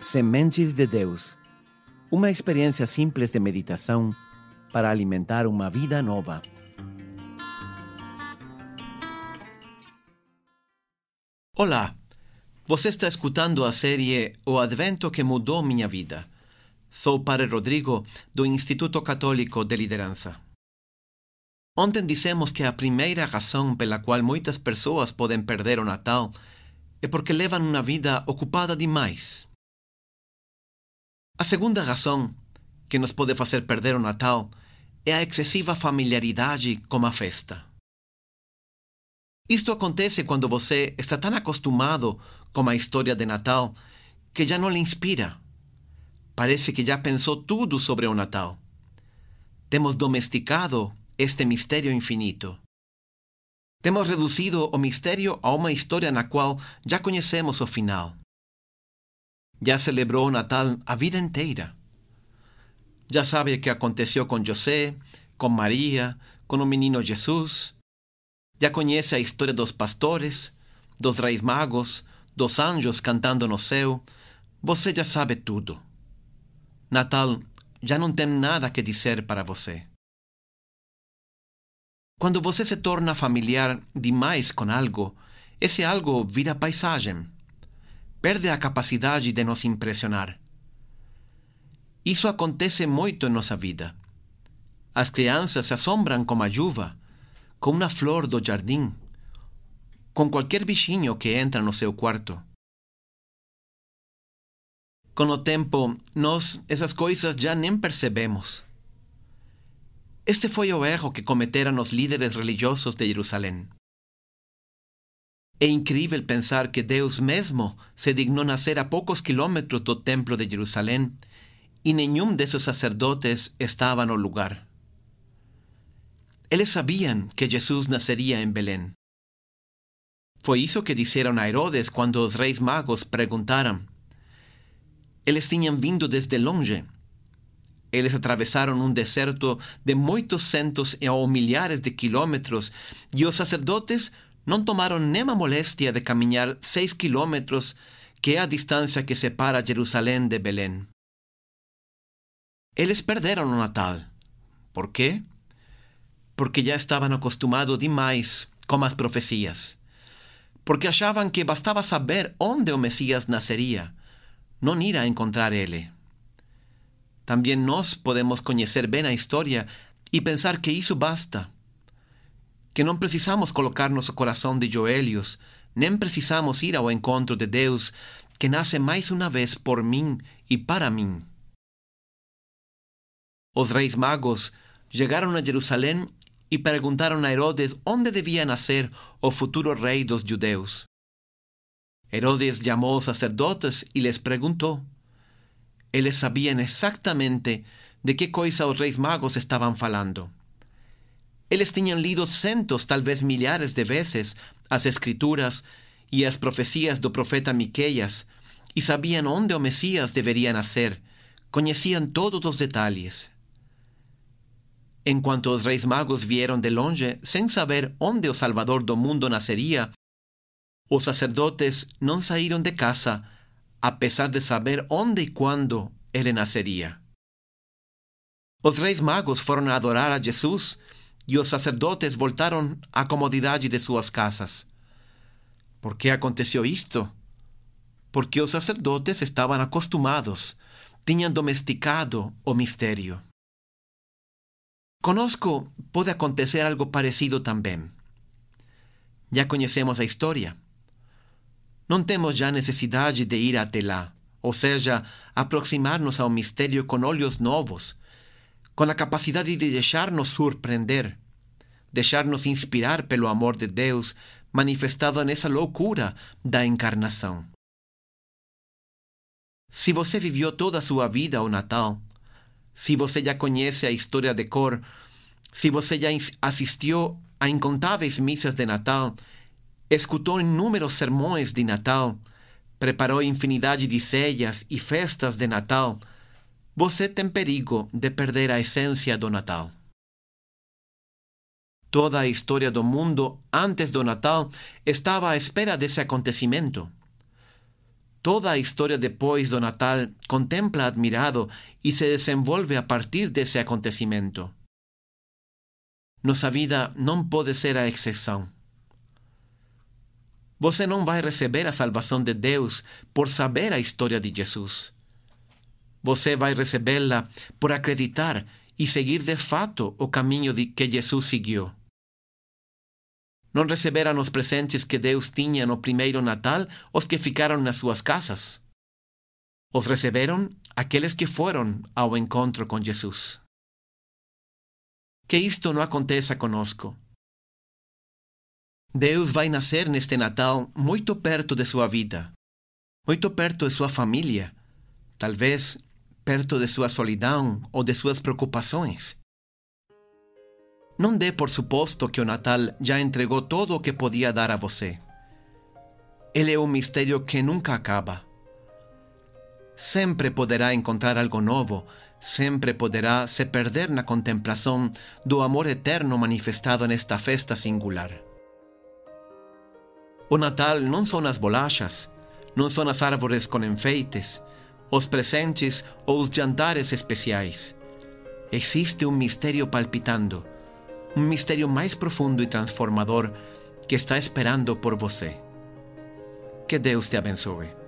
Sementes de Deus. Uma experiência simples de meditação para alimentar uma vida nova. Olá, você está escutando a série O Advento que mudou minha vida. Sou o Padre Rodrigo, do Instituto Católico de Liderança. Ontem dissemos que a primeira razão pela qual muitas pessoas podem perder o Natal é porque levam uma vida ocupada demais. A segunda razão que nos pode fazer perder o Natal é a excessiva familiaridade com a festa. Isto acontece quando você está tão acostumado com a história de Natal que já não lhe inspira. Parece que já pensou tudo sobre o Natal. Temos domesticado este mistério infinito. Temos reduzido o mistério a uma história na qual já conhecemos o final. Já celebrou Natal a vida inteira. Já sabe o que aconteceu com José, com Maria, com o menino Jesus. Já conhece a história dos pastores, dos reis magos, dos anjos cantando no céu. Você já sabe tudo. Natal já não tem nada que dizer para você. Quando você se torna familiar demais com algo, esse algo vira paisagem. Perde a capacidade de nos impressionar. Isso acontece muito em nossa vida. As crianças se assombram com a chuva, com uma flor do jardim, com qualquer bichinho que entra no seu quarto. Com o tempo, nós essas coisas já nem percebemos. Este foi o erro que cometeram os líderes religiosos de Jerusalém. É incrível pensar que Deus mesmo se dignou nascer a poucos quilômetros do templo de Jerusalém e nenhum desses sacerdotes estava no lugar. Eles sabiam que Jesus nasceria em Belém. Foi isso que disseram a Herodes quando os reis magos perguntaram. Eles tinham vindo desde longe eles atravessaram um deserto de muitos centos ou milhares de quilômetros e os sacerdotes não tomaram nem a moléstia de caminhar seis quilômetros, que é a distância que separa Jerusalém de Belém. Eles perderam o Natal. Por quê? Porque já estavam acostumados demais com as profecias. Porque achavam que bastava saber onde o Messias nasceria, não ir a encontrar ele. También nós podemos conhecer bem a história e pensar que isso basta. Que não precisamos colocar nosso coração de joelhos, nem precisamos ir ao encontro de Deus, que nasce mais uma vez por mim e para mim. Os reis magos chegaram a Jerusalém e perguntaram a Herodes onde devia nascer o futuro rei dos judeus. Herodes chamou os sacerdotes e les perguntou: eles sabiam exatamente de que coisa os reis magos estavam falando. Eles tinham lido centos, talvez milhares de vezes, as escrituras e as profecias do profeta Miqueias e sabiam onde o Messias deveria nascer, conheciam todos os detalhes. Enquanto os reis magos vieram de longe, sem saber onde o Salvador do mundo nasceria, os sacerdotes não saíram de casa a pesar de saber onde e quando ele nasceria. Os reis magos foram adorar a Jesus e os sacerdotes voltaram à comodidade de suas casas. Por que aconteceu isto? Porque os sacerdotes estavam acostumados, tinham domesticado o mistério. Conosco pode acontecer algo parecido também. Já conhecemos a história. Não temos já necessidade de ir até lá, ou seja, aproximar-nos ao mistério com olhos novos, com a capacidade de deixar-nos surpreender, deixar-nos inspirar pelo amor de Deus manifestado nessa loucura da encarnação. Se você viveu toda a sua vida o Natal, se você já conhece a história de cor, se você já assistiu a incontáveis missas de Natal escutou inúmeros sermões de Natal, preparou infinidade de ceias e festas de Natal, você tem perigo de perder a essência do Natal. Toda a história do mundo antes do Natal estava à espera desse acontecimento. Toda a história depois do Natal contempla admirado e se desenvolve a partir desse acontecimento. Nossa vida não pode ser a exceção. Você não vai receber a salvação de Deus por saber a história de Jesus. Você vai recebê-la por acreditar e seguir de fato o caminho que Jesus seguiu. Não receberam os presentes que Deus tinha no primeiro Natal os que ficaram nas suas casas. Os receberam aqueles que foram ao encontro com Jesus. Que isto não aconteça conosco. Deus vai nascer neste Natal muito perto de sua vida, muito perto de sua família, talvez perto de sua solidão ou de suas preocupações. Não dê por suposto que o Natal já entregou todo o que podia dar a você. Ele é um mistério que nunca acaba. Sempre poderá encontrar algo novo, sempre poderá se perder na contemplação do amor eterno manifestado nesta festa singular. O Natal não são as bolachas, não são as árvores com enfeites, os presentes ou os jantares especiais. Existe um mistério palpitando um mistério mais profundo e transformador que está esperando por você. Que Deus te abençoe.